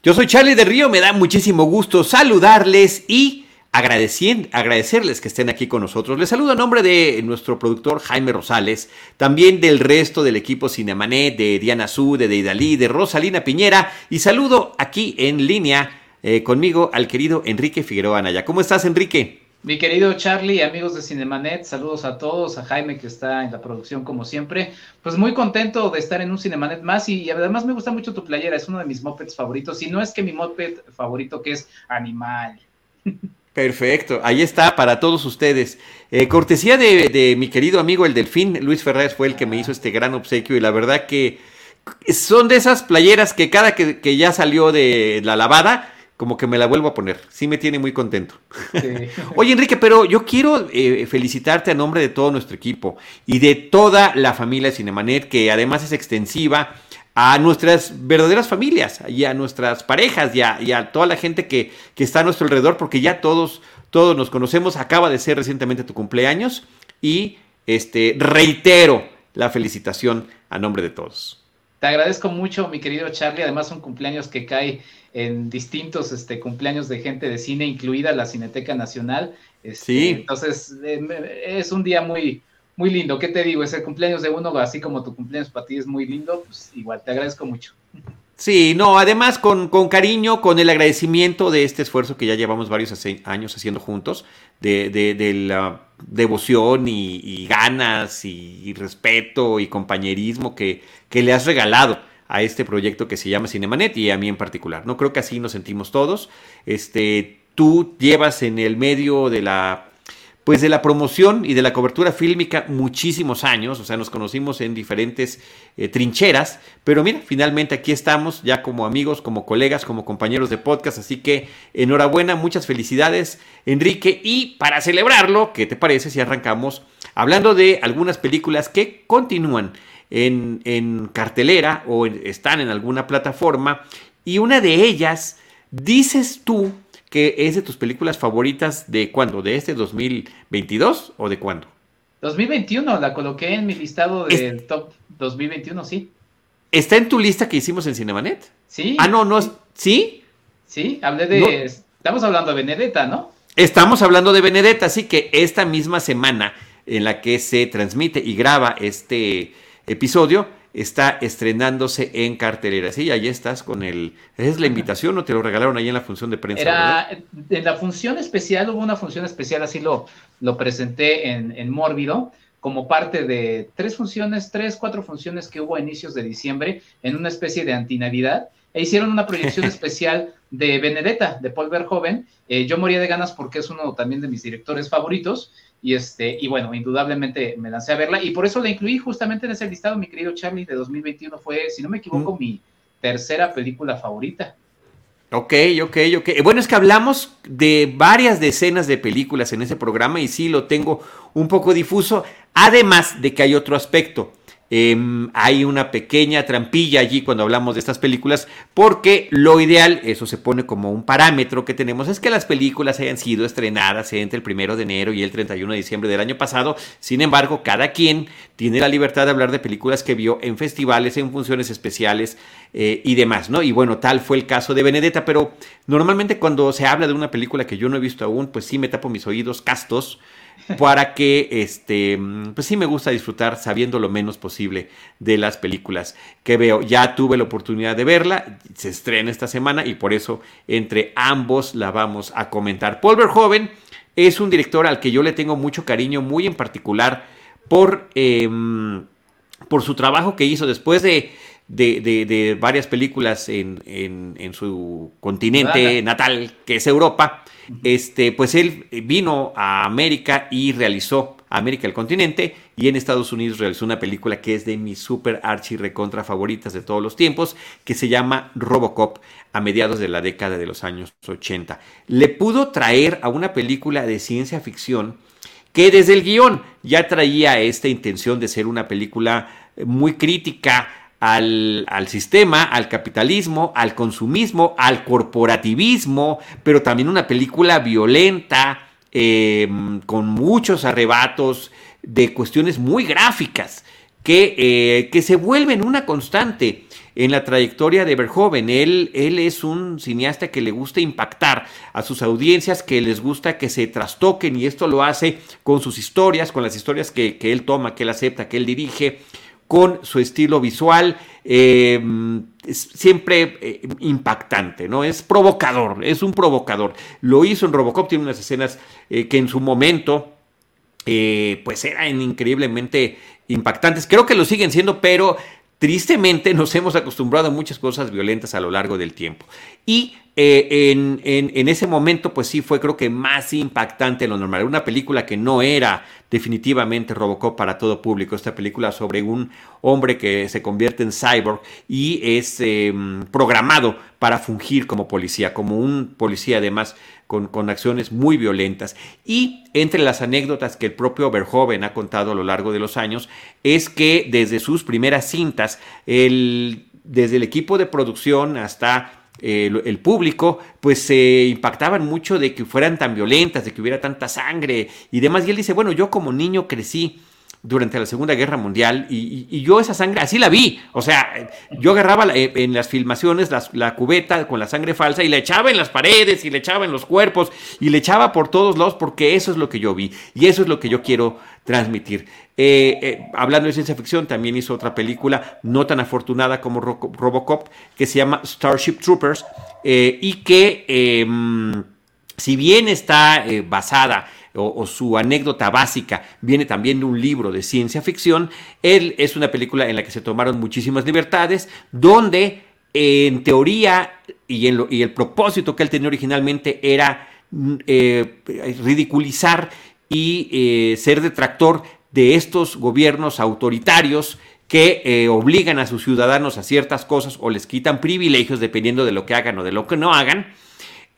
Yo soy Charlie del Río, me da muchísimo gusto saludarles y agradecerles que estén aquí con nosotros. Les saludo a nombre de nuestro productor Jaime Rosales, también del resto del equipo Cinemanet, de Diana Su, de Deidali, de Rosalina Piñera y saludo aquí en línea eh, conmigo al querido Enrique Figueroa Anaya. ¿Cómo estás, Enrique? Mi querido Charlie, amigos de Cinemanet, saludos a todos, a Jaime que está en la producción como siempre. Pues muy contento de estar en un Cinemanet más y, además me gusta mucho tu playera, es uno de mis mopeds favoritos. Y no es que mi moped favorito que es Animal. Perfecto, ahí está para todos ustedes. Eh, cortesía de, mi querido amigo el Delfín, Luis Ferrer fue el que me hizo este gran obsequio y la verdad que son de esas playeras que cada que ya salió de la lavada, como que me la vuelvo a poner. Sí me tiene muy contento. Oye, Enrique, pero yo quiero eh, felicitarte a nombre de todo nuestro equipo y de toda la familia Cinemanet, que además es extensiva a nuestras verdaderas familias y a nuestras parejas y a, toda la gente que, que, está a nuestro alrededor, porque ya todos, todos nos conocemos. Acaba de ser recientemente tu cumpleaños y este, reitero la felicitación a nombre de todos. Te agradezco mucho, mi querido Charlie. Además, son cumpleaños que cae en distintos este, cumpleaños de gente de cine, incluida la Cineteca Nacional. Este, sí. Entonces, eh, es un día muy, muy lindo. ¿Qué te digo? Es el cumpleaños de uno, así como tu cumpleaños para ti es muy lindo, pues igual, te agradezco mucho. Sí, no, además con, con, cariño, con el agradecimiento de este esfuerzo que ya llevamos varios años haciendo juntos, de, de, la devoción y, ganas y, respeto y compañerismo que, que le has regalado a este proyecto que se llama Cinemanet y a mí en particular. No creo que así nos sentimos todos. Este, tú llevas en el medio de la pues de la promoción y de la cobertura fílmica muchísimos años, o sea, nos conocimos en diferentes eh, trincheras, pero mira, finalmente aquí estamos ya como amigos, como colegas, como compañeros de podcast, así que enhorabuena, muchas felicidades, Enrique, y para celebrarlo, ¿qué te parece si arrancamos hablando de algunas películas que continúan en, cartelera o están en alguna plataforma. Y una de ellas, dices tú que es de tus películas favoritas de cuándo, de este 2022 o de cuándo? 2021, la coloqué en mi listado del top 2021, sí. ¿Está en tu lista que hicimos en Cinemanet? Sí. Ah, no, no, ¿sí? Sí, hablé de... Estamos hablando de Benedetta, ¿no? Estamos hablando de Benedetta, así que esta misma semana en la que se transmite y graba este episodio está estrenándose en cartelera. Sí, ahí estás con el... ¿Es la invitación o te lo regalaron ahí en la función de prensa? Era, en la función especial, hubo una función especial, así lo, lo presenté en, en Mórbido, como parte de tres funciones, tres, cuatro funciones que hubo a inicios de diciembre en una especie de antinavidad. E hicieron una proyección especial de Benedetta, de Paul Verhoeven. Eh, yo moría de ganas porque es uno también de mis directores favoritos. Y, este, y bueno, indudablemente me lancé a verla y por eso la incluí justamente en ese listado, mi querido Charlie, de 2021. Fue, si no me equivoco, mm. mi tercera película favorita. Ok, ok, ok. Bueno, es que hablamos de varias decenas de películas en ese programa y sí lo tengo un poco difuso, además de que hay otro aspecto. Em, hay una pequeña trampilla allí cuando hablamos de estas películas, porque lo ideal, eso se pone como un parámetro que tenemos, es que las películas hayan sido estrenadas entre el primero de enero y el 31 de diciembre del año pasado. Sin embargo, cada quien tiene la libertad de hablar de películas que vio en festivales, en funciones especiales eh, y demás, ¿no? Y bueno, tal fue el caso de Benedetta, pero normalmente cuando se habla de una película que yo no he visto aún, pues sí me tapo mis oídos castos para que, este, pues sí me gusta disfrutar sabiendo lo menos posible de las películas que veo. Ya tuve la oportunidad de verla, se estrena esta semana y por eso entre ambos la vamos a comentar. Paul Verhoeven es un director al que yo le tengo mucho cariño, muy en particular por, em, por su trabajo que hizo después de, de, varias películas en, en, su continente natal, que es Europa este, pues él vino a América y realizó América el continente, y en Estados Unidos realizó una película que es de mis super archi recontra favoritas de todos los tiempos, que se llama Robocop a mediados de la década de los años 80. Le pudo traer a una película de ciencia ficción que desde el guion ya traía esta intención de ser una película muy crítica al, sistema, al capitalismo, al consumismo, al corporativismo, pero también una película violenta, em, con muchos arrebatos de cuestiones muy gráficas que, eh, que se vuelven una constante en la trayectoria de Verhoeven. Él, él es un cineasta que le gusta impactar a sus audiencias, que les gusta que se trastoquen y esto lo hace con sus historias, con las historias que, que él toma, que él acepta, que él dirige con su estilo visual, eh, siempre eh, impactante, ¿no? Es provocador, es un provocador. Lo hizo en Robocop, tiene unas escenas eh, que en su momento, pues eran increíblemente impactantes. Creo que lo siguen siendo, pero tristemente nos hemos acostumbrado a muchas cosas violentas a lo largo del tiempo. Y eh, en, ese momento, pues sí, fue creo que más impactante de lo normal. Una película que no era definitivamente Robocop para todo público. Esta película sobre un hombre que se convierte en cyborg y es em, programado para fungir como policía, como un policía además con, con, acciones muy violentas. Y entre las anécdotas que el propio Verhoeven ha contado a lo largo de los años, es que desde sus primeras cintas, el, desde el equipo de producción hasta el público, pues se impactaban mucho de que fueran tan violentas, de que hubiera tanta sangre y demás. Y él dice, bueno, yo como niño crecí durante la Segunda Guerra Mundial y, yo esa sangre así la vi. O sea, yo agarraba en las filmaciones la cubeta con la sangre falsa y la echaba en las paredes y le echaba en los cuerpos y le echaba por todos lados porque eso es lo que yo vi y eso es lo que yo quiero transmitir. Eh, eh, hablando de ciencia ficción, también hizo otra película no tan afortunada como Robocop que se llama Starship Troopers eh, y que em, si bien está basada o, su anécdota básica viene también de un libro de ciencia ficción. Él es una película en la que se tomaron muchísimas libertades, donde en teoría y, en y el propósito que él tenía originalmente era mm, eh, ridiculizar y eh, ser detractor de estos gobiernos autoritarios que eh, obligan a sus ciudadanos a ciertas cosas o les quitan privilegios dependiendo de lo que hagan o de lo que no hagan.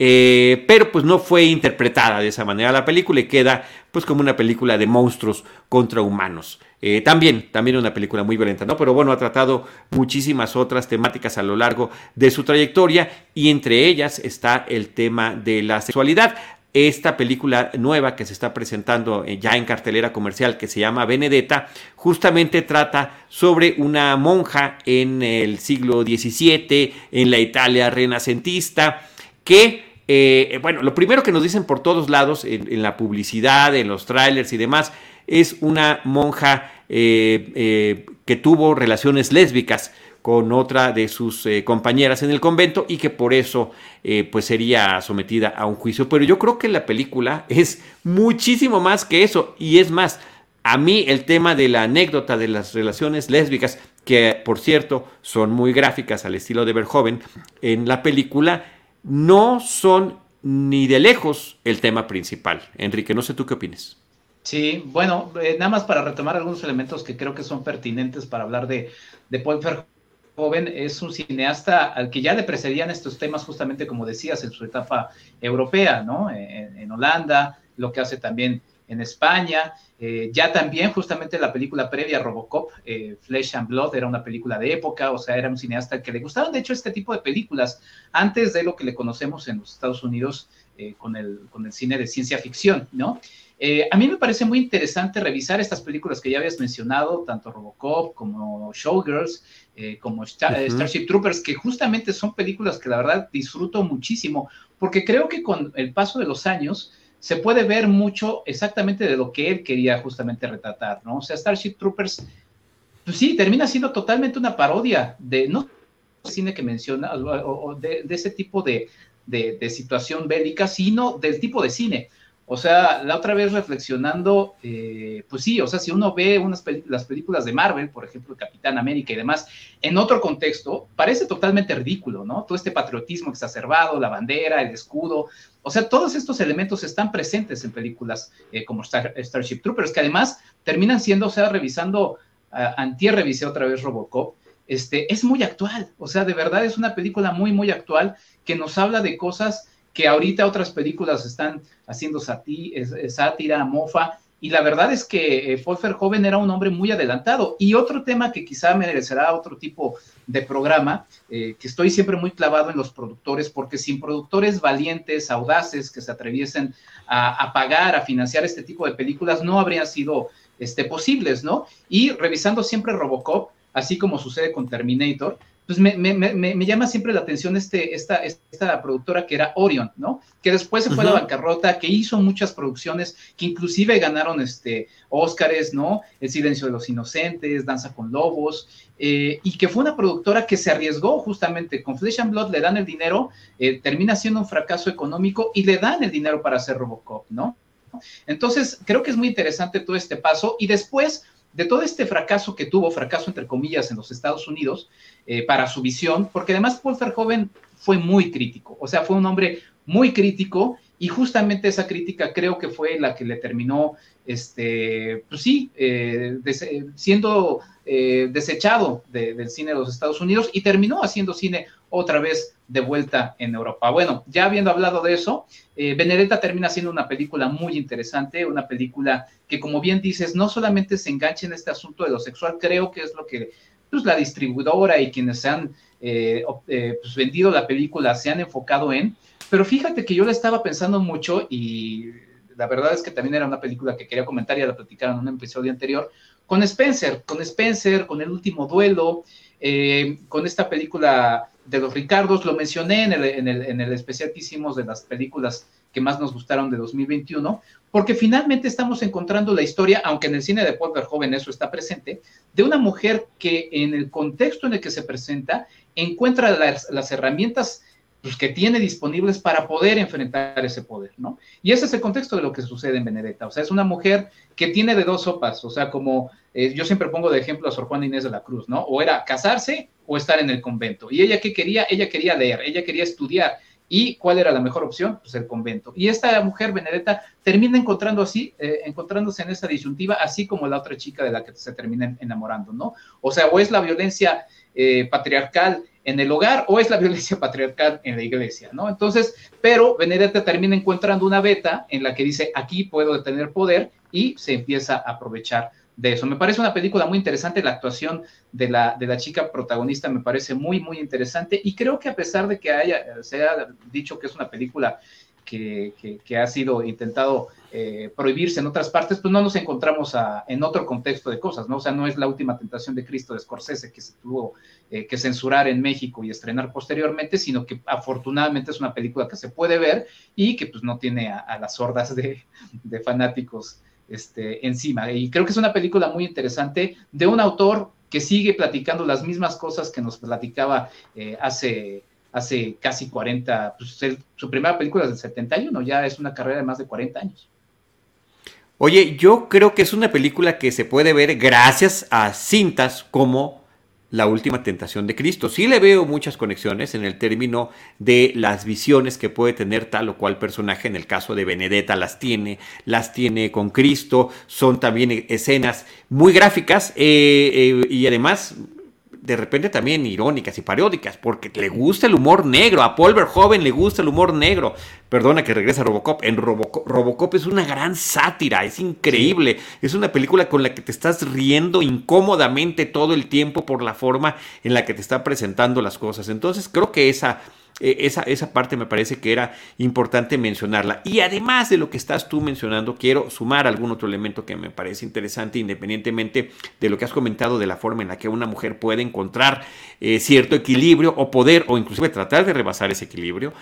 Eh, pero pues no fue interpretada de esa manera la película y queda pues como una película de monstruos contra humanos. Eh, también, también una película muy violenta, ¿no? Pero bueno, ha tratado muchísimas otras temáticas a lo largo de su trayectoria y entre ellas está el tema de la sexualidad. Esta película nueva que se está presentando eh, ya en cartelera comercial que se llama Benedetta, justamente trata sobre una monja en el siglo XVII, en la Italia renacentista, que eh, bueno, lo primero que nos dicen por todos lados, en, la publicidad, en los trailers y demás, es una monja eh, eh, que tuvo relaciones lésbicas con otra de sus compañeras en el convento y que por eso pues sería sometida a un juicio. Pero yo creo que la película es muchísimo más que eso y es más, a mí el tema de la anécdota de las relaciones lésbicas, que por cierto son muy gráficas al estilo de Verhoeven, en la película no son ni de lejos el tema principal. Enrique, no sé tú qué opinas. Sí, bueno, eh, nada más para retomar algunos elementos que creo que son pertinentes para hablar de, de Paul Verhoeven, es un cineasta al que ya le precedían estos temas justamente como decías en su etapa europea, ¿no? en Holanda, lo que hace también en España. Eh, ya también justamente la película previa Robocop, eh, Flesh and Blood, era una película de época, o sea, era un cineasta que le gustaban de hecho este tipo de películas antes de lo que le conocemos en los Estados Unidos eh, con, el, con el cine de ciencia ficción, ¿no? a mí me parece muy interesante revisar estas películas que ya habías mencionado, tanto Robocop como Showgirls, como Starship Troopers, que justamente son películas que la verdad disfruto muchísimo, porque creo que con el paso de los años, se puede ver mucho exactamente de lo que él quería justamente retratar, ¿no? O sea, Starship Troopers, pues sí, termina siendo totalmente una parodia de, no cine que menciona, o, de, ese tipo de, situación bélica, sino del tipo de cine. O sea, la otra vez reflexionando, eh, pues sí, o sea, si uno ve unas las películas de Marvel, por ejemplo, Capitán América y demás, en otro contexto, parece totalmente ridículo, ¿no? Todo este patriotismo exacerbado, la bandera, el escudo, o sea, todos estos elementos están presentes en películas eh, como Starship Troopers, que además terminan siendo, o sea, revisando, uh, antier revisé otra vez Robocop, este, es muy actual, o sea, de verdad es una película muy, muy actual que nos habla de cosas que ahorita otras películas están haciendo sátira, mofa, y la verdad es que eh, Verhoeven era un hombre muy adelantado. Y otro tema que quizá merecerá otro tipo de programa, eh, que estoy siempre muy clavado en los productores, porque sin productores valientes, audaces, que se atreviesen a, pagar, a financiar este tipo de películas, no habrían sido este, posibles, ¿no? Y revisando siempre Robocop, así como sucede con Terminator, pues me, llama siempre la atención este, esta, esta productora que era Orion, ¿no? Que después se fue a la bancarrota, que hizo muchas producciones, que inclusive ganaron este, Óscares, ¿no? El silencio de los inocentes, Danza con Lobos, eh, y que fue una productora que se arriesgó justamente con Flesh and Blood, le dan el dinero, eh, termina siendo un fracaso económico y le dan el dinero para hacer Robocop, ¿no? Entonces, creo que es muy interesante todo este paso y después de todo este fracaso que tuvo, fracaso entre comillas en los Estados Unidos, eh, para su visión, porque además Paul Verhoeven fue muy crítico, o sea, fue un hombre muy crítico y justamente esa crítica creo que fue la que le terminó, este, pues sí, eh, siendo eh, desechado del cine de los Estados Unidos y terminó haciendo cine otra vez de vuelta en Europa. Bueno, ya habiendo hablado de eso, Benedetta termina siendo una película muy interesante, una película que como bien dices, no solamente se engancha en este asunto de lo sexual, creo que es lo que pues, la distribuidora y quienes se han eh, eh, pues, vendido la película se han enfocado en, pero fíjate que yo la estaba pensando mucho y la verdad es que también era una película que quería comentar, y la platicaron en un episodio anterior, con Spencer, con Spencer, con El Último Duelo, eh, con esta película de los Ricardos, lo mencioné en el, en, el, en el especial que hicimos de las películas que más nos gustaron de 2021, porque finalmente estamos encontrando la historia, aunque en el cine de Paul Verhoeven eso está presente, de una mujer que en el contexto en el que se presenta encuentra las, herramientas pues, que tiene disponibles para poder enfrentar ese poder, ¿no? Y ese es el contexto de lo que sucede en Benedetta, o sea, es una mujer que tiene de dos sopas, o sea, como eh, yo siempre pongo de ejemplo a Sor Juana Inés de la Cruz, ¿no? O era casarse o estar en el convento. Y ella qué quería? Ella quería leer, ella quería estudiar, ¿Y cuál era la mejor opción? Pues el convento. Y esta mujer, Benedetta, termina encontrando así, eh, encontrándose en esa disyuntiva, así como la otra chica de la que se termina enamorando, ¿no? O sea, o es la violencia eh, patriarcal en el hogar o es la violencia patriarcal en la iglesia, ¿no? Entonces, pero Benedetta termina encontrando una beta en la que dice, aquí puedo tener poder y se empieza a aprovechar de eso. Me parece una película muy interesante, la actuación de la, de la chica protagonista me parece muy, muy interesante y creo que a pesar de que haya, se haya dicho que es una película que, ha sido intentado eh, prohibirse en otras partes, pues no nos encontramos en otro contexto de cosas, ¿no? O sea, no es la última tentación de Cristo de Scorsese que se tuvo eh, que censurar en México y estrenar posteriormente, sino que afortunadamente es una película que se puede ver y que pues no tiene a, las hordas de, de fanáticos este, encima. Y creo que es una película muy interesante de un autor que sigue platicando las mismas cosas que nos platicaba eh, hace, hace casi 40, pues, su primera película es del 71, ya es una carrera de más de 40 años. Oye, yo creo que es una película que se puede ver gracias a cintas como la última tentación de Cristo. Sí le veo muchas conexiones en el término de las visiones que puede tener tal o cual personaje. En el caso de Benedetta las tiene, las tiene con Cristo. Son también escenas muy gráficas eh, eh, y además de repente también irónicas y paródicas, porque le gusta el humor negro. A Paul Verhoeven le gusta el humor negro. Perdona que regrese a Robocop. En Robocop, Robocop es una gran sátira, es increíble. Es una película con la que te estás riendo incómodamente todo el tiempo por la forma en la que te está presentando las cosas. Entonces creo que esa esa, esa, parte me parece que era importante mencionarla. Y además de lo que estás tú mencionando, quiero sumar algún otro elemento que me parece interesante, independientemente de lo que has comentado de la forma en la que una mujer puede encontrar eh, cierto equilibrio o poder o inclusive tratar de rebasar ese equilibrio.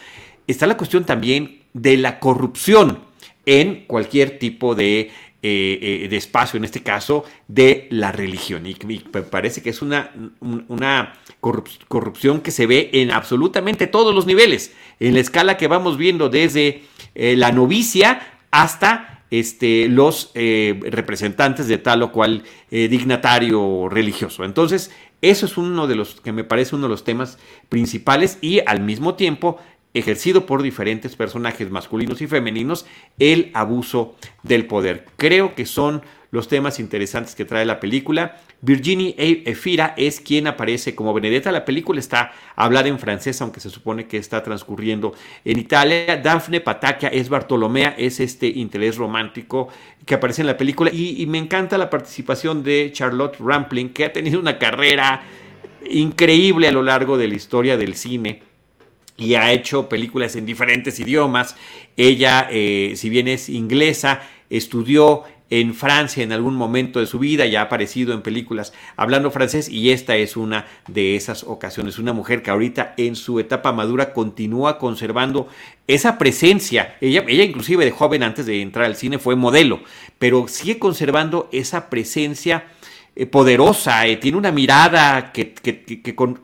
Está la cuestión también de la corrupción en cualquier tipo de eh, eh, de espacio, en este caso, de la religión. Y me parece que es una, una corrupción que se ve en absolutamente todos los niveles, en la escala que vamos viendo desde eh, la novicia hasta este, los eh, representantes de tal o cual dignatario religioso. Entonces, eso es uno de los que me parece uno de los temas principales y al mismo tiempo ejercido por diferentes personajes masculinos y femeninos, el abuso del poder. Creo que son los temas interesantes que trae la película. Virginie Efira es quien aparece como Benedetta. La película está hablada en francés, aunque se supone que está transcurriendo en Italia. Daphne Patakia es Bartolomea, es este interés romántico que aparece en la película. Y, y me encanta la participación de Charlotte Rampling, que ha tenido una carrera increíble a lo largo de la historia del cine y ha hecho películas en diferentes idiomas. Ella, eh, si bien es inglesa, estudió en Francia en algún momento de su vida, ya ha aparecido en películas hablando francés y esta es una de esas ocasiones. Una mujer que ahorita en su etapa madura continúa conservando esa presencia. Ella, ella inclusive de joven antes de entrar al cine fue modelo, pero sigue conservando esa presencia eh, poderosa, eh, tiene una mirada que, que, con,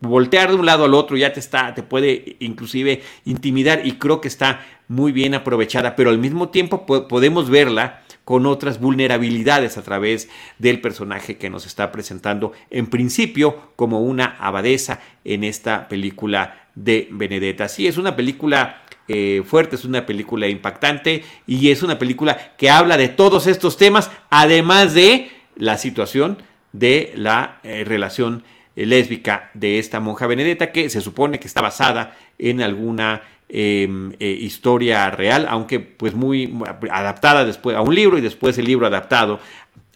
voltear de un lado al otro ya te está, te puede inclusive intimidar y creo que está muy bien aprovechada, pero al mismo tiempo podemos verla con otras vulnerabilidades a través del personaje que nos está presentando en principio como una abadesa en esta película de Benedetta. Sí, es una película eh, fuerte, es una película impactante y es una película que habla de todos estos temas, además de la situación de la eh, relación eh, lésbica de esta monja Benedetta, que se supone que está basada en alguna em, eh, historia real, aunque pues muy adaptada después a un libro y después el libro adaptado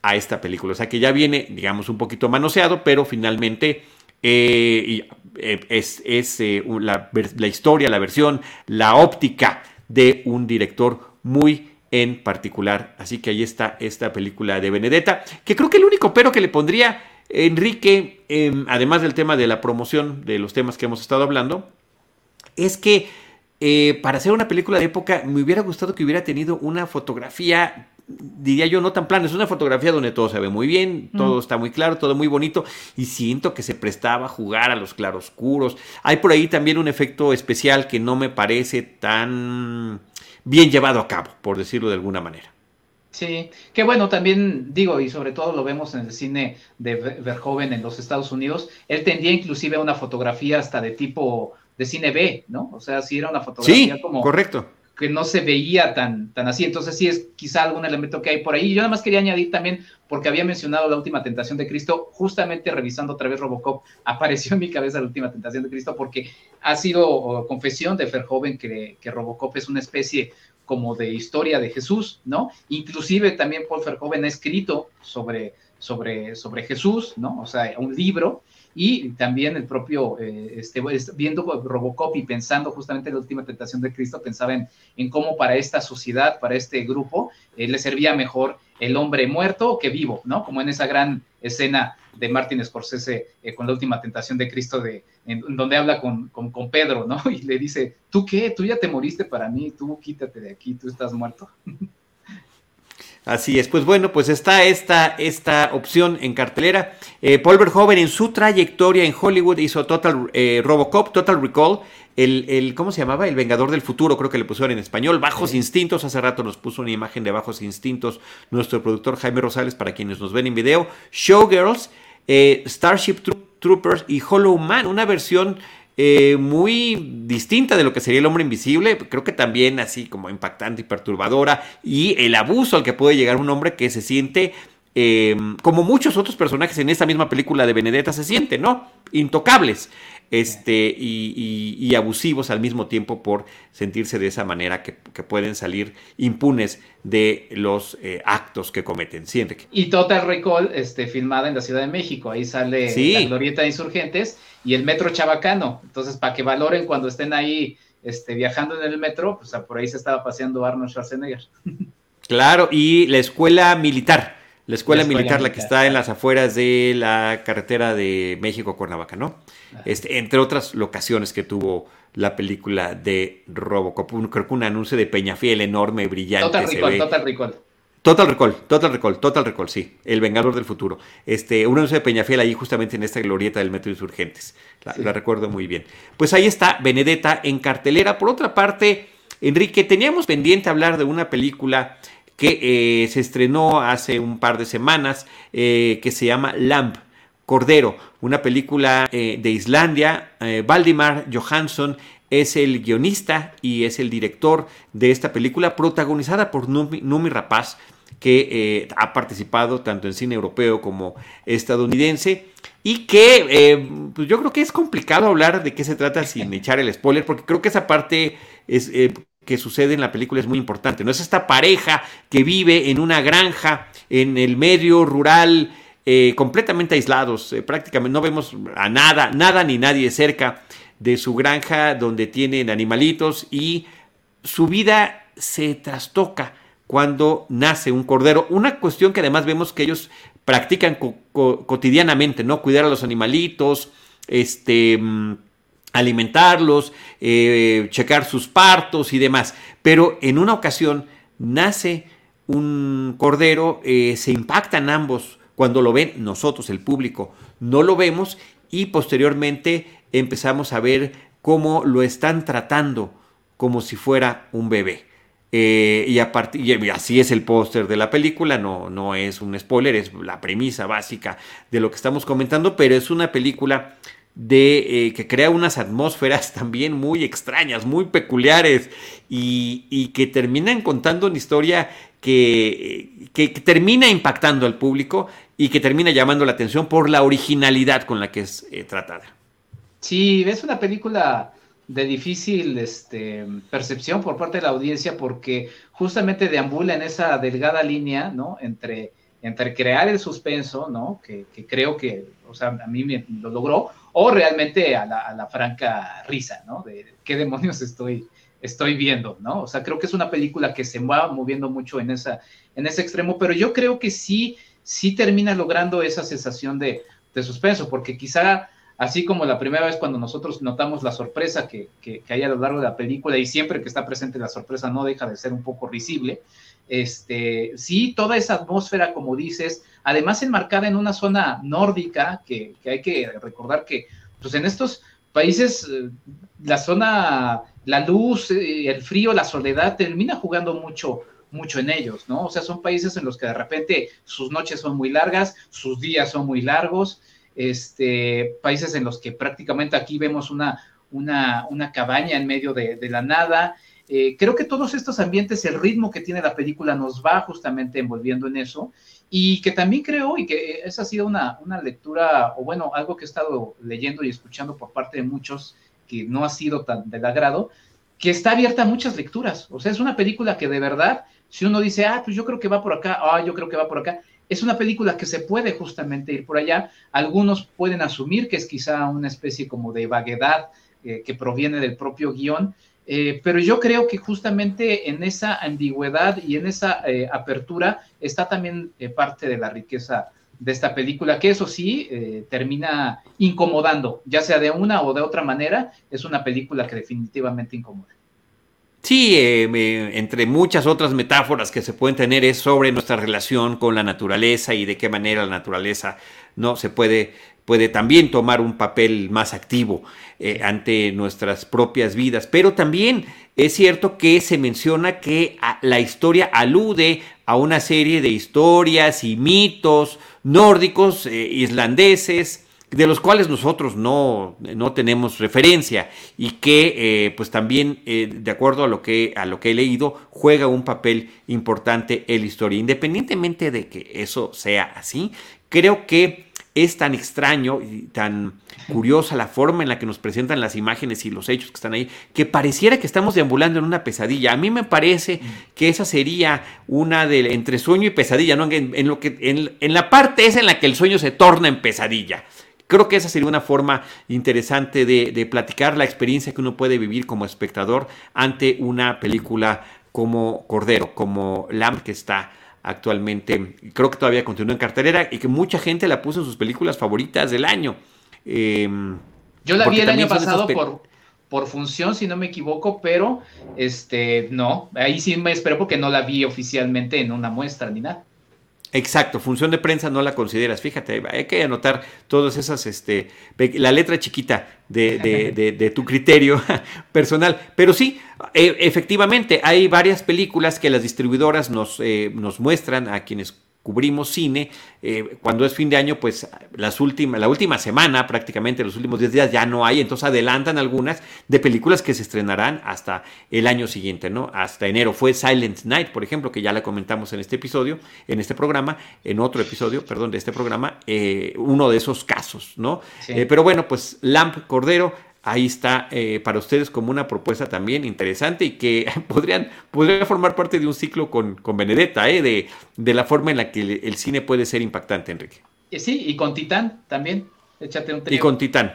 a esta película. O sea que ya viene, digamos, un poquito manoseado, pero finalmente es, es la, la historia, la versión, la óptica de un director muy en particular. Así que ahí está esta película de Benedetta, que creo que el único pero que le pondría Enrique, em, además del tema de la promoción de los temas que hemos estado hablando, es que eh, para hacer una película de época me hubiera gustado que hubiera tenido una fotografía diría yo, no tan plana. Es una fotografía donde todo se ve muy bien, todo está muy claro, todo muy bonito. Y siento que se prestaba a jugar a los claroscuros. Hay por ahí también un efecto especial que no me parece tan bien llevado a cabo, por decirlo de alguna manera. Sí, que bueno, también digo, y sobre todo lo vemos en el cine de Verhoeven en los Estados Unidos, él tendía inclusive a una fotografía hasta de tipo de cine B, ¿no? O sea, si era una fotografía sí, como... correcto que no se veía tan, tan así. Entonces sí es quizá algún elemento que hay por ahí. Yo nada más quería añadir también, porque había mencionado la última tentación de Cristo, justamente revisando otra vez Robocop, apareció en mi cabeza la última tentación de Cristo, porque ha sido confesión de Verhoeven que, que Robocop es una especie como de historia de Jesús, ¿no? Inclusive también Paul Verhoeven ha escrito sobre, sobre, sobre Jesús, ¿no? O sea, un libro y también el propio, eh, este, viendo Robocop y pensando justamente en la última tentación de Cristo, pensaba en, en cómo para esta sociedad, para este grupo, eh, le servía mejor el hombre muerto que vivo, ¿no? Como en esa gran escena de Martin Scorsese eh, con la última tentación de Cristo, de, en, donde habla con, con, con, Pedro, ¿no? Y le dice, ¿tú qué? Tú ya te moriste para mí, tú quítate de aquí, tú estás muerto. Así es, pues bueno, pues está esta, esta opción en cartelera. Eh, Paul Verhoeven en su trayectoria en Hollywood hizo Total eh, Robocop, Total Recall, el, el, ¿cómo se llamaba? El Vengador del Futuro, creo que le pusieron en español, Bajos Instintos, hace rato nos puso una imagen de Bajos Instintos nuestro productor Jaime Rosales para quienes nos ven en video, Showgirls, eh, Starship Troopers y Hollow Man, una versión eh, muy distinta de lo que sería el hombre invisible, creo que también así como impactante y perturbadora, y el abuso al que puede llegar un hombre que se siente eh, como muchos otros personajes en esta misma película de Benedetta se siente, ¿no? Intocables este, y, abusivos al mismo tiempo por sentirse de esa manera que, pueden salir impunes de los eh, actos que cometen. Sí, Y Total Recall, este, filmada en la Ciudad de México, ahí sale la glorieta de insurgentes y el metro chabacano. Entonces, para que valoren cuando estén ahí este, viajando en el metro, pues por ahí se estaba paseando Arnold Schwarzenegger. Claro, y la escuela militar la escuela, militar, la que está en las afueras de la carretera de México-Cuernavaca, ¿no? Este, entre otras locaciones que tuvo la película de Robocop. creo que un anuncio de Peñafiel enorme, brillante. Total Recall, Total Recall. Total Recall, Total Recall, Total Recall, sí. El Vengador del Futuro. Este, un anuncio de Peñafiel ahí justamente en esta glorieta del Metro Insurgentes. La, la recuerdo muy bien. Pues ahí está Benedetta en cartelera. Por otra parte, Enrique, teníamos pendiente hablar de una película que eh, se estrenó hace un par de semanas, eh, que se llama Lamp, Cordero, una película eh, de Islandia. Valdimar Johansson es el guionista y es el director de esta película, protagonizada por Numi, Rapaz, que ha participado tanto en cine europeo como estadounidense y que pues yo creo que es complicado hablar de qué se trata sin echar el spoiler, porque creo que esa parte es, que sucede en la película es muy importante. No es esta pareja que vive en una granja en el medio rural, eh, completamente aislados, eh, prácticamente no vemos a nada, nada ni nadie cerca de su granja donde tienen animalitos y su vida se trastoca cuando nace un cordero. Una cuestión que además vemos que ellos practican cotidianamente, ¿no? Cuidar a los animalitos, este mm, alimentarlos, eh, checar sus partos y demás. Pero en una ocasión nace un cordero, eh, se impactan ambos cuando lo ven, nosotros, el público, no lo vemos y posteriormente empezamos a ver cómo lo están tratando como si fuera un bebé. Eh, y, a así es el póster de la película, no, no es un spoiler, es la premisa básica de lo que estamos comentando, pero es una película de que crea unas atmósferas también muy extrañas, muy peculiares y, que terminan contando una historia que, que, termina impactando al público y que termina llamando la atención por la originalidad con la que es tratada. Sí, es una película de difícil este, percepción por parte de la audiencia porque justamente deambula en esa delgada línea, ¿no? Entre, entre crear el suspenso, ¿no? Que, que creo que, o sea, a mí me, lo logró, o realmente a la, franca risa, ¿no? De qué demonios estoy, estoy viendo, ¿no? O sea, creo que es una película que se va moviendo mucho en, esa, en ese extremo, pero yo creo que sí, sí termina logrando esa sensación de, suspenso, porque quizá así como la primera vez cuando nosotros notamos la sorpresa que, que, hay a lo largo de la película y siempre que está presente la sorpresa no deja de ser un poco risible, este, sí, toda esa atmósfera, como dices, además enmarcada en una zona nórdica, que, hay que recordar que pues en estos países eh, la zona, la luz, eh, el frío, la soledad termina jugando mucho, mucho en ellos, ¿no? O sea, son países en los que de repente sus noches son muy largas, sus días son muy largos, este, países en los que prácticamente aquí vemos una, una, una cabaña en medio de, de la nada, eh, creo que todos estos ambientes, el ritmo que tiene la película nos va justamente envolviendo en eso y que también creo, y que esa ha sido una, una lectura, o bueno, algo que he estado leyendo y escuchando por parte de muchos que no ha sido tan del agrado, que está abierta a muchas lecturas. O sea, es una película que de verdad, si uno dice, ah, pues yo creo que va por acá, ah, yo creo que va por acá, es una película que se puede justamente ir por allá. Algunos pueden asumir que es quizá una especie como de vaguedad eh, que proviene del propio guion, eh, pero yo creo que justamente en esa ambigüedad y en esa eh, apertura está también eh, parte de la riqueza de esta película, que eso sí termina incomodando, ya sea de una o de otra manera, es una película que definitivamente incomoda. Sí, entre muchas otras metáforas que se pueden tener es sobre nuestra relación con la naturaleza y de qué manera la naturaleza no se puede puede también tomar un papel más activo eh, ante nuestras propias vidas. Pero también es cierto que se menciona que la historia alude a una serie de historias y mitos nórdicos, eh, islandeses, de los cuales nosotros no, no tenemos referencia y que eh, pues también de acuerdo a lo, que, a lo que he leído juega un papel importante en la historia. Independientemente de que eso sea así, creo que es tan extraño y tan curiosa la forma en la que nos presentan las imágenes y los hechos que están ahí, que pareciera que estamos deambulando en una pesadilla. A mí me parece que esa sería una de entre sueño y pesadilla, ¿no? En, lo que, en, la parte esa en la que el sueño se torna en pesadilla. Creo que esa sería una forma interesante de, de platicar la experiencia que uno puede vivir como espectador ante una película como Cordero, como Lamb que está actualmente, creo que todavía continúa en cartelera y que mucha gente la puso en sus películas favoritas del año. Em, Yo la vi el año pasado por, por función, si no me equivoco, pero este no, ahí sí me espero porque no la vi oficialmente en una muestra ni nada. Exacto, función de prensa no la consideras. Fíjate, hay que anotar todas esas, este, la letra chiquita de, tu criterio personal. Pero sí, e, efectivamente, hay varias películas que las distribuidoras nos, eh, nos muestran a quienes cubrimos cine, eh, cuando es fin de año, pues las últimas, la última semana, prácticamente los últimos 10 días ya no hay, entonces adelantan algunas de películas que se estrenarán hasta el año siguiente, ¿no? Hasta enero. Fue Silent Night, por ejemplo, que ya la comentamos en este episodio, en este programa, en otro episodio, perdón, de este programa, eh, uno de esos casos, ¿no? Eh, pero bueno, pues Lamp Cordero ahí está eh, para ustedes como una propuesta también interesante y que podrían, podría formar parte de un ciclo con, con Benedetta, eh, de, de, la forma en la que el, cine puede ser impactante, Enrique. Sí, y con Titán también. Échate un Y con Titán,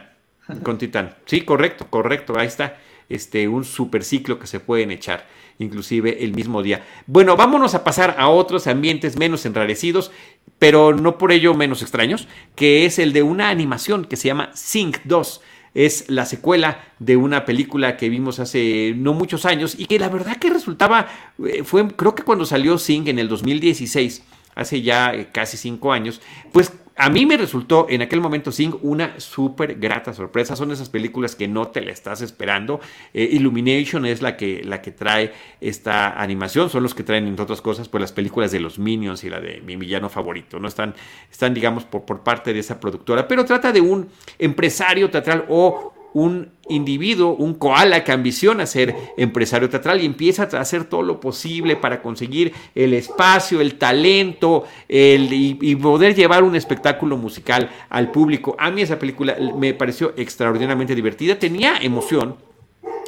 con Titán. Sí, correcto, correcto, ahí está. Este, un super ciclo que se pueden echar, inclusive el mismo día. Bueno, vámonos a pasar a otros ambientes menos enrarecidos, pero no por ello menos extraños, que es el de una animación que se llama Sync 2 es la secuela de una película que vimos hace no muchos años y que la verdad que resultaba, eh, fue creo que cuando salió Sing en el 2016, hace ya eh, casi cinco años, pues a mí me resultó en aquel momento Sing una súper grata sorpresa. Son esas películas que no te la estás esperando. Eh, Illumination es la que, la que trae esta animación. Son los que traen, entre otras cosas, pues las películas de los Minions y la de mi villano favorito. ¿no? Están, están digamos, por, por parte de esa productora. Pero trata de un empresario teatral o un individuo, un koala que ambiciona ser empresario teatral y empieza a hacer todo lo posible para conseguir el espacio, el talento el, y, poder llevar un espectáculo musical al público. A mí esa película me pareció extraordinariamente divertida, tenía emoción,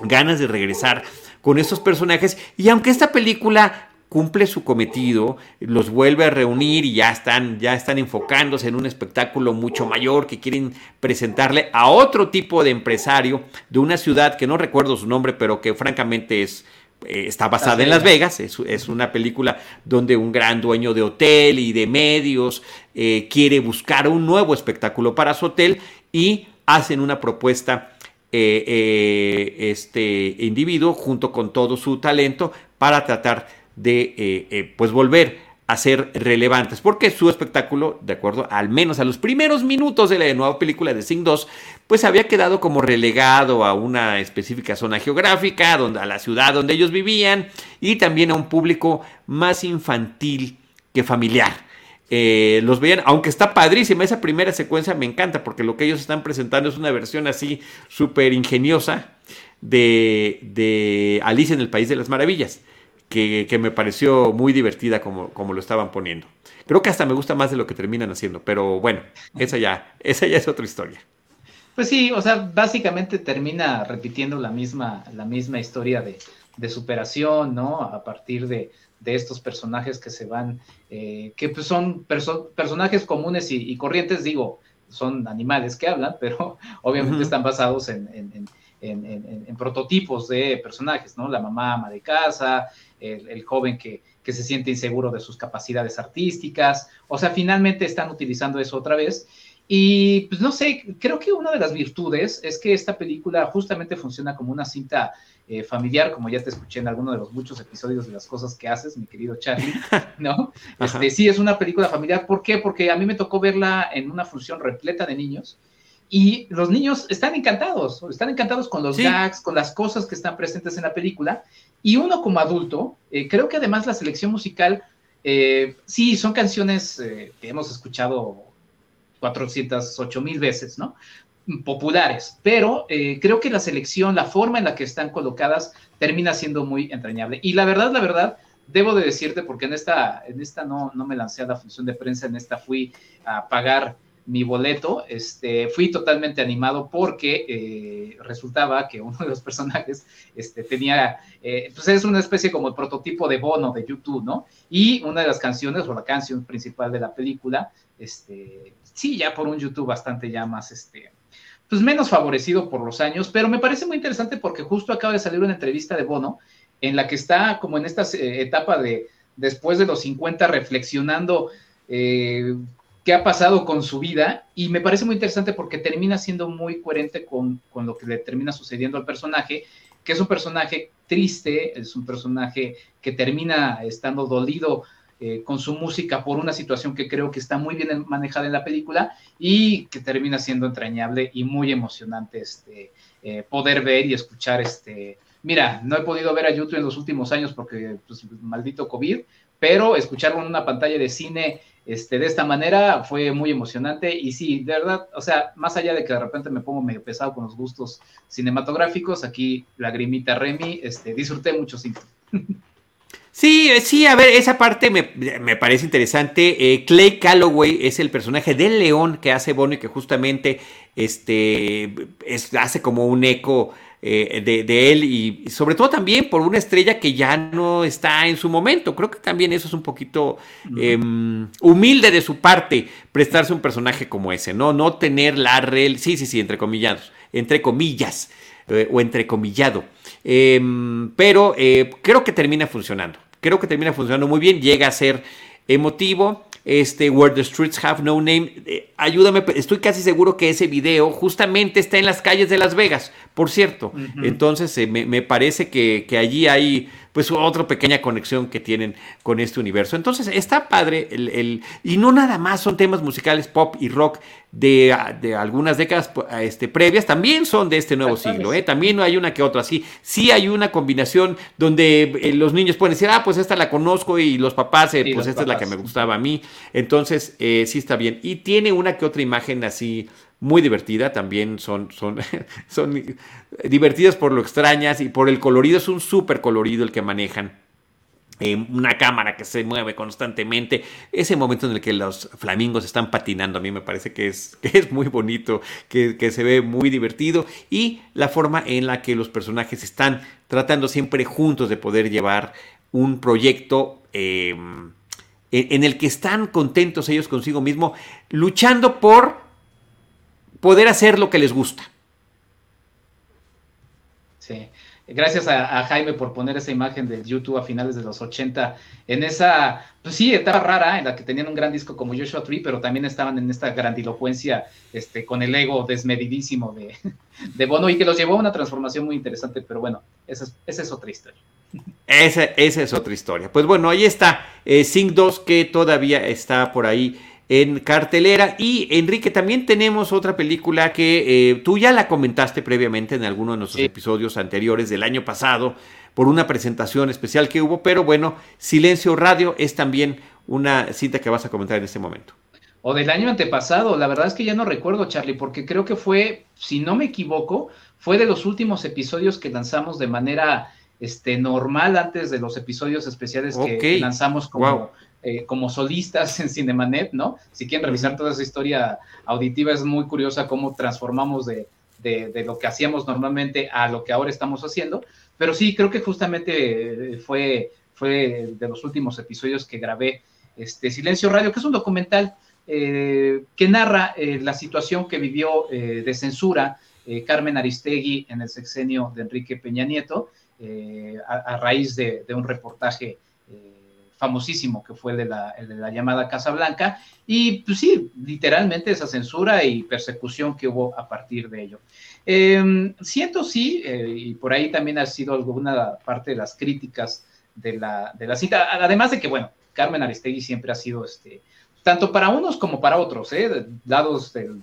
ganas de regresar con esos personajes y aunque esta película cumple su cometido, los vuelve a reunir y ya están, ya están enfocándose en un espectáculo mucho mayor que quieren presentarle a otro tipo de empresario de una ciudad que no recuerdo su nombre, pero que francamente es, eh, está basada en Las Vegas. Es, una película donde un gran dueño de hotel y de medios eh, quiere buscar un nuevo espectáculo para su hotel y hacen una propuesta. Eh, este individuo junto con todo su talento para tratar de eh, eh, pues volver a ser relevantes, porque su espectáculo, de acuerdo al menos a los primeros minutos de la nueva película de Sing 2, pues había quedado como relegado a una específica zona geográfica, donde, a la ciudad donde ellos vivían, y también a un público más infantil que familiar. Eh, los veían, aunque está padrísima, esa primera secuencia me encanta, porque lo que ellos están presentando es una versión así súper ingeniosa de, de en el País de las Maravillas que, me pareció muy divertida como, como lo estaban poniendo. Creo que hasta me gusta más de lo que terminan haciendo, pero bueno, esa ya, esa ya es otra historia. Pues sí, o sea, básicamente termina repitiendo la misma, la misma historia de, superación, ¿no? A partir de, estos personajes que se van, eh, que pues son personajes comunes y, corrientes, digo, son animales que hablan, pero obviamente están basados en, en, prototipos de personajes, ¿no? La mamá ama de casa, el, joven que, se siente inseguro de sus capacidades artísticas. O sea, finalmente están utilizando eso otra vez. Y pues no sé, creo que una de las virtudes es que esta película justamente funciona como una cinta eh, familiar, como ya te escuché en alguno de los muchos episodios de las cosas que haces, mi querido Charlie, ¿no? Este, sí, es una película familiar. ¿Por qué? Porque a mí me tocó verla en una función repleta de niños y los niños están encantados, están encantados con los gags, con las cosas que están presentes en la película. Y uno como adulto, eh, creo que además la selección musical, eh, sí, son canciones eh, que hemos escuchado 408 mil veces, ¿no? Populares, pero creo que la selección, la forma en la que están colocadas, termina siendo muy entrañable. Y la verdad, la verdad, debo de decirte, porque en esta, en esta no, no me lancé a la función de prensa, en esta fui a pagar mi boleto, este, fui totalmente animado porque eh, resultaba que uno de los personajes este, tenía, eh, pues es una especie como el prototipo de Bono de YouTube, ¿no? Y una de las canciones, o la canción principal de la película, este, sí, ya por un YouTube bastante ya más, este, pues menos favorecido por los años, pero me parece muy interesante porque justo acaba de salir una entrevista de Bono en la que está como en esta eh, etapa de después de los 50 reflexionando qué ha pasado con su vida y me parece muy interesante porque termina siendo muy coherente con, lo que le termina sucediendo al personaje, que es un personaje triste, es un personaje que termina estando dolido eh, con su música por una situación que creo que está muy bien manejada en la película y que termina siendo entrañable y muy emocionante este, eh, poder ver y escuchar este. Mira, no he podido ver a YouTube en los últimos años porque, pues, maldito COVID, pero escucharlo en una pantalla de cine este, de esta manera fue muy emocionante y sí, de verdad, o sea, más allá de que de repente me pongo medio pesado con los gustos cinematográficos, aquí lagrimita Remy, este, disfruté mucho sí. Sí, eh, sí, a ver, esa parte me, parece interesante. Eh, Clay Calloway es el personaje del león que hace Bono y que justamente este, hace como un eco eh, de, él y, sobre todo también por una estrella que ya no está en su momento. Creo que también eso es un poquito em, humilde de su parte, prestarse un personaje como ese, ¿no? No tener la rel, sí, sí, sí, entre comillados, entre comillas, o entrecomillado. Em, pero creo que termina funcionando creo que termina funcionando muy bien, llega a ser emotivo. Este Where the Streets Have No Name, eh, ayúdame, estoy casi seguro que ese video justamente está en las calles de Las Vegas, por cierto. Entonces eh, me, parece que, que, allí hay pues otra pequeña conexión que tienen con este universo. Entonces está padre el, y no nada más son temas musicales pop y rock de, algunas décadas este, previas, también son de este nuevo siglo, ¿eh? también hay una que otra, sí, sí hay una combinación donde eh, los niños pueden decir, ah, pues esta la conozco y los papás, eh, pues esta es la que me gustaba a mí, entonces sí está bien. Y tiene una que otra imagen así muy divertida, también son, son, son divertidas por lo extrañas y por el colorido, es un súper colorido el que manejan. Eh, una cámara que se mueve constantemente, ese momento en el que los flamingos están patinando, a mí me parece que es, que es muy bonito, que, se ve muy divertido y la forma en la que los personajes están tratando siempre juntos de poder llevar un proyecto em, en el que están contentos ellos consigo mismo, luchando por poder hacer lo que les gusta. Sí. Gracias a, Jaime por poner esa imagen del YouTube a finales de los 80, en esa, pues sí, etapa rara en la que tenían un gran disco como Joshua Tree, pero también estaban en esta grandilocuencia este, con el ego desmedidísimo de, de Bono y que los llevó a una transformación muy interesante, pero bueno, esa es, esa es otra historia. Esa, esa, es otra historia. Pues bueno, ahí está eh, 2 que todavía está por ahí en cartelera. Y Enrique, también tenemos otra película que eh, tú ya la comentaste previamente en alguno de nuestros episodios anteriores del año pasado por una presentación especial que hubo, pero bueno, Silencio Radio es también una cinta que vas a comentar en este momento. O del año antepasado, la verdad es que ya no recuerdo, Charlie, porque creo que fue, si no me equivoco, fue de los últimos episodios que lanzamos de manera este, normal antes de los episodios especiales que lanzamos como, eh, como solistas en Cinemanet, ¿no? Si quieren revisar toda esa historia auditiva, es muy curiosa cómo transformamos de, lo que hacíamos normalmente a lo que ahora estamos haciendo. Pero sí, creo que justamente eh, fue, fue de los últimos episodios que grabé este Silencio Radio, que es un documental eh, que narra la situación que vivió de censura Carmen Aristegui en el sexenio de Enrique Peña Nieto, a, raíz de, de un reportaje famosísimo que fue el de la, de la llamada Casa Blanca, y pues sí, literalmente esa censura y persecución que hubo a partir de ello. Em, siento sí, eh, y por ahí también ha sido alguna parte de las críticas de la, de la cita, además de que, bueno, Carmen Aristegui siempre ha sido este, tanto para unos como para otros, ¿eh? dados del,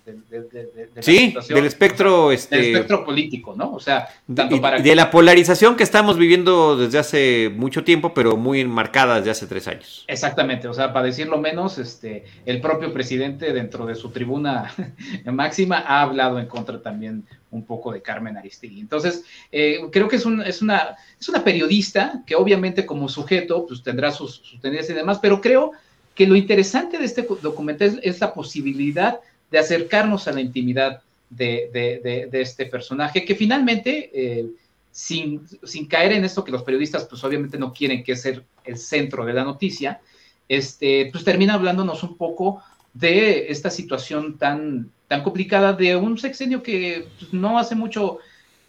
sí, del espectro, este, del espectro político, ¿no? O sea, tanto para de la polarización que estamos viviendo desde hace mucho tiempo, pero muy enmarcada desde hace tres años. Exactamente, o sea, para decirlo menos, este, el propio presidente dentro de su tribuna máxima ha hablado en contra también un poco de Carmen Aristegui. Entonces, eh, creo que es, es, una, es una periodista que obviamente como sujeto pues tendrá sus, sus tendencias y demás, pero creo que lo interesante de este documental es, la posibilidad de acercarnos a la intimidad de, este personaje, que finalmente, eh, sin, caer en esto que los periodistas, pues obviamente no quieren que es el, centro de la noticia, este, pues termina hablándonos un poco de esta situación tan, tan complicada de un sexenio que pues, no hace mucho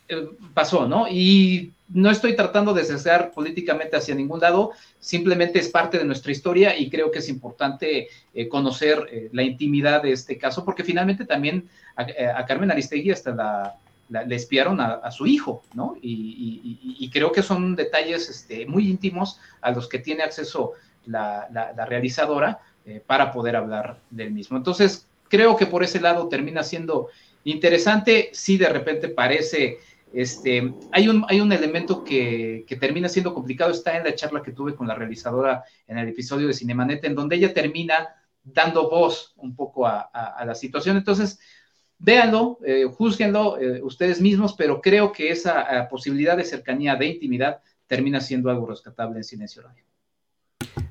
eh, pasó, ¿no? Y no estoy tratando de cesar políticamente hacia ningún lado, simplemente es parte de nuestra historia y creo que es importante eh, conocer eh, la intimidad de este caso, porque finalmente también a, Carmen Aristegui hasta le espiaron a, su hijo, ¿no? Y, creo que son detalles este, muy íntimos a los que tiene acceso la, la, realizadora eh, para poder hablar del mismo. Entonces, creo que por ese lado termina siendo interesante. Si de repente parece, este, hay un, elemento que, termina siendo complicado, está en la charla que tuve con la realizadora en el episodio de Cinemanet, en donde ella termina dando voz un poco a, a, la situación. Entonces, véanlo, eh, juzguenlo eh, ustedes mismos, pero creo que esa eh, posibilidad de cercanía, de intimidad, termina siendo algo rescatable en Silencio Radio.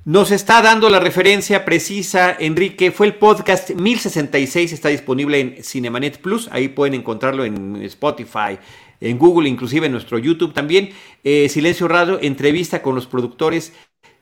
Nos está dando la referencia precisa, Enrique. Fue el podcast 1066, está disponible en Cinemanet Plus. Ahí pueden encontrarlo en Spotify, en Google, inclusive en nuestro YouTube también. Silencio Radio, entrevista con los productores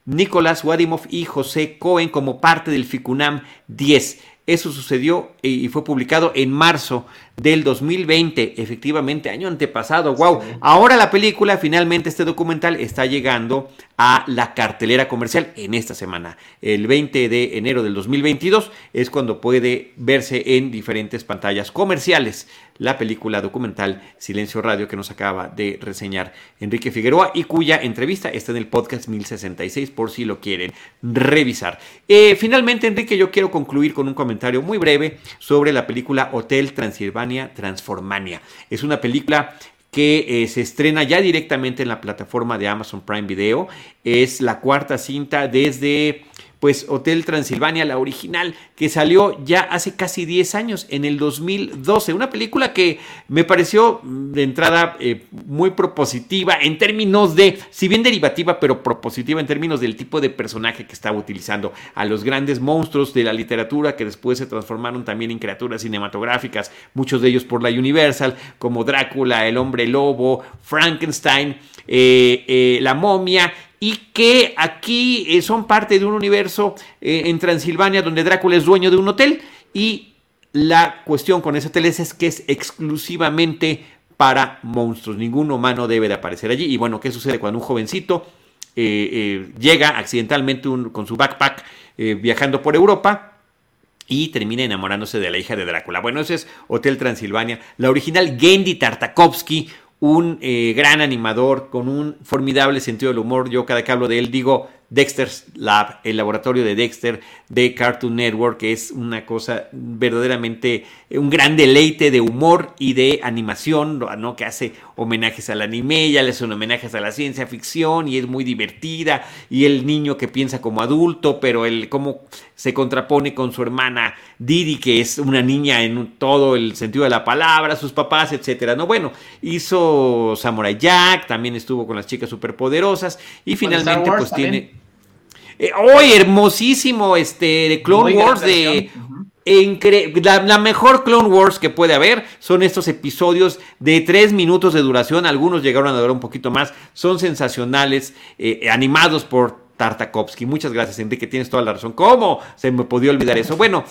Nicolás Wadimov y José Cohen como parte del FICUNAM 10. Eso sucedió y fue publicado en marzo del 2020, efectivamente, año antepasado. ¡Wow! Ahora la película, finalmente este documental está llegando a la cartelera comercial en esta semana. El 20 de enero del 2022 es cuando puede verse en diferentes pantallas comerciales la película documental Silencio Radio que nos acaba de reseñar Enrique Figueroa y cuya entrevista está en el podcast 1066 por si lo quieren revisar. Eh, finalmente, Enrique, yo quiero concluir con un comentario muy breve sobre la película Hotel Transilvania Transformania. Es una película que eh, se estrena ya directamente en la plataforma de Amazon Prime Video. Es la cuarta cinta desde pues Hotel Transilvania, la original, que salió ya hace casi 10 años, en el 2012. Una película que me pareció mm, de entrada eh, muy propositiva en términos de, si bien derivativa, pero propositiva en términos del tipo de personaje que estaba utilizando. A los grandes monstruos de la literatura que después se transformaron también en criaturas cinematográficas, muchos de ellos por la Universal, como Drácula, el hombre lobo, Frankenstein, eh, eh, la momia y que aquí eh, son parte de un universo eh, en Transilvania donde Drácula es dueño de un hotel y la cuestión con ese hotel es, que es exclusivamente para monstruos, ningún humano debe de aparecer allí y bueno, ¿qué sucede cuando un jovencito eh, llega accidentalmente con su backpack viajando por Europa? y termina enamorándose de la hija de Drácula. Bueno, ese es Hotel Transilvania. La original Gendy Tartakovsky un eh, gran animador con un formidable sentido del humor. Yo cada que hablo de él digo Dexter's Lab, el laboratorio de Dexter de Cartoon Network, que es una cosa verdaderamente un gran deleite de humor y de animación, ¿no? que hace homenajes al anime, ya le hacen homenajes a la ciencia ficción y es muy divertida, y el niño que piensa como adulto, pero el cómo se contrapone con su hermana Didi, que es una niña en todo el sentido de la palabra, sus papás, etcétera. No, bueno, hizo Samurai Jack, también estuvo con las chicas superpoderosas y finalmente pues tiene hoy eh, hermosísimo este de Clone Wars de la, mejor Clone Wars que puede haber son estos episodios de tres minutos de duración. Algunos llegaron a durar un poquito más. Son sensacionales, eh, animados por Tartakovsky. Muchas gracias, Enrique. Tienes toda la razón. ¿Cómo se me podía olvidar eso? Bueno,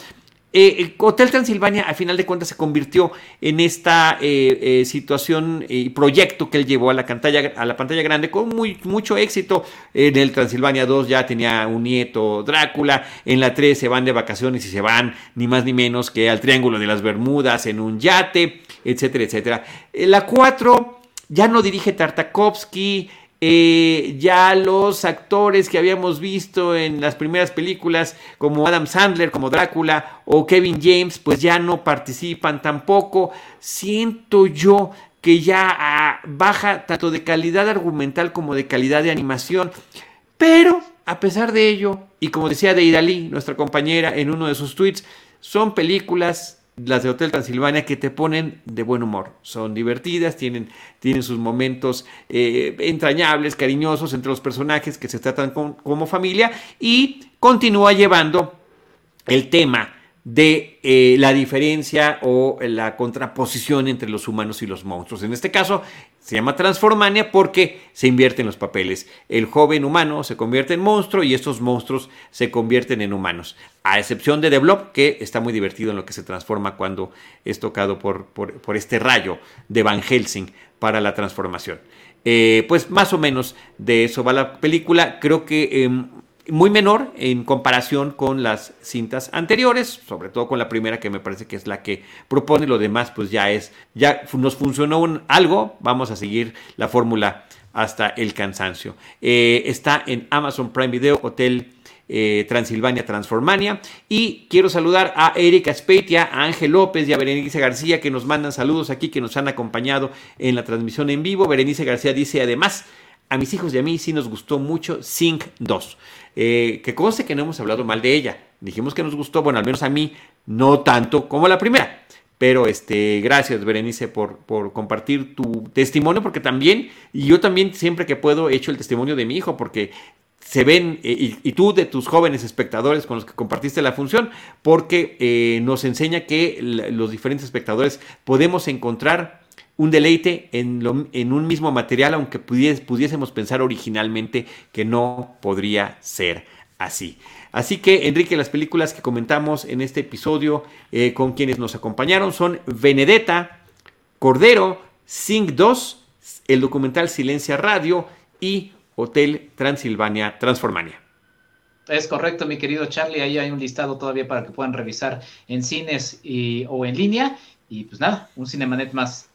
eh, el Hotel Transilvania, a final de cuentas, se convirtió en esta eh, eh, situación y proyecto que él llevó a la, pantalla, a la pantalla grande con muy, mucho éxito. En el Transilvania 2 ya tenía un nieto Drácula. En la 3 se van de vacaciones y se van ni más ni menos que al Triángulo de las Bermudas en un yate, etcétera, etcétera. la 4 ya no dirige Tartakovsky. Eh, ya los actores que habíamos visto en las primeras películas, como Adam Sandler, como Drácula o Kevin James, pues ya no participan tampoco. Siento yo que ya ah, baja tanto de calidad argumental como de calidad de animación. Pero, a pesar de ello, y como decía Deidali, nuestra compañera, en uno de sus tweets, son películas las de Hotel Transilvania que te ponen de buen humor. Son divertidas, tienen, tienen sus momentos eh, entrañables, cariñosos entre los personajes que se tratan como familia y continúa llevando el tema de eh, la diferencia o la contraposición entre los humanos y los monstruos. En este caso se llama Transformania porque se invierten los papeles. El joven humano se convierte en monstruo y estos monstruos se convierten en humanos. A excepción de The Blob, que está muy divertido en lo que se transforma cuando es tocado por, por, este rayo de Van Helsing para la transformación. Eh, pues más o menos de eso va la película. Creo que em, muy menor en comparación con las cintas anteriores, sobre todo con la primera que me parece que es la que propone, lo demás pues ya es, ya nos funcionó un, algo, vamos a seguir la fórmula hasta el cansancio. Eh, está en Amazon Prime Video Hotel eh, Transilvania Transformania. Y quiero saludar a Erika Speitia, a Ángel López y a Berenice García que nos mandan saludos aquí, que nos han acompañado en la transmisión en vivo. Berenice García dice además, a mis hijos y a mí sí nos gustó mucho Sync 2. Eh, que conste que no hemos hablado mal de ella. Dijimos que nos gustó, bueno, al menos a mí, no tanto como la primera. Pero este, gracias, Berenice, por, por compartir tu testimonio, porque también, y yo también siempre que puedo he hecho el testimonio de mi hijo, porque se ven, eh, y, tú de tus jóvenes espectadores con los que compartiste la función, porque eh, nos enseña que los diferentes espectadores podemos encontrar un deleite en, en un mismo material, aunque pudiésemos pensar originalmente que no podría ser así. Así que, Enrique, las películas que comentamos en este episodio eh, con quienes nos acompañaron son Benedetta, Cordero, Sing 2, el documental Silencia Radio y Hotel Transilvania Transformania. Es correcto, mi querido Charlie. Ahí hay un listado todavía para que puedan revisar en cines o en línea. Y pues nada, un Cinemanet más.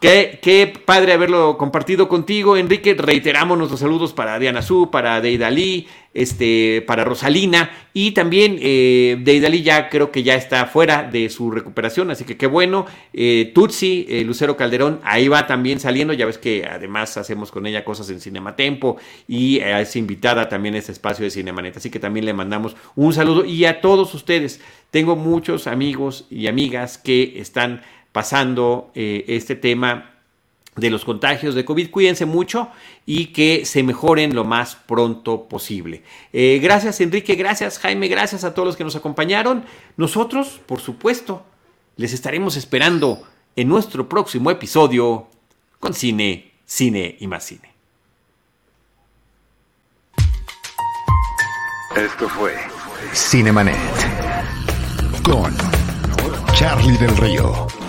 Qué, padre haberlo compartido contigo, Enrique. Reiteramos nuestros saludos para Diana Su, para Deidali, este, para Rosalina y también eh, Deidali ya creo que ya está fuera de su recuperación, así que qué bueno. Eh, Tutsi, eh, Lucero Calderón, ahí va también saliendo. Ya ves que además hacemos con ella cosas en Cinematempo y eh, es invitada también a este espacio de Cinemanet, así que también le mandamos un saludo y a todos ustedes. Tengo muchos amigos y amigas que están pasando eh, este tema de los contagios de COVID. Cuídense mucho y que se mejoren lo más pronto posible. Eh, gracias Enrique, gracias Jaime, gracias a todos los que nos acompañaron. Nosotros, por supuesto, les estaremos esperando en nuestro próximo episodio con cine, cine y más cine. Esto fue Cinemanet con Charlie del Río,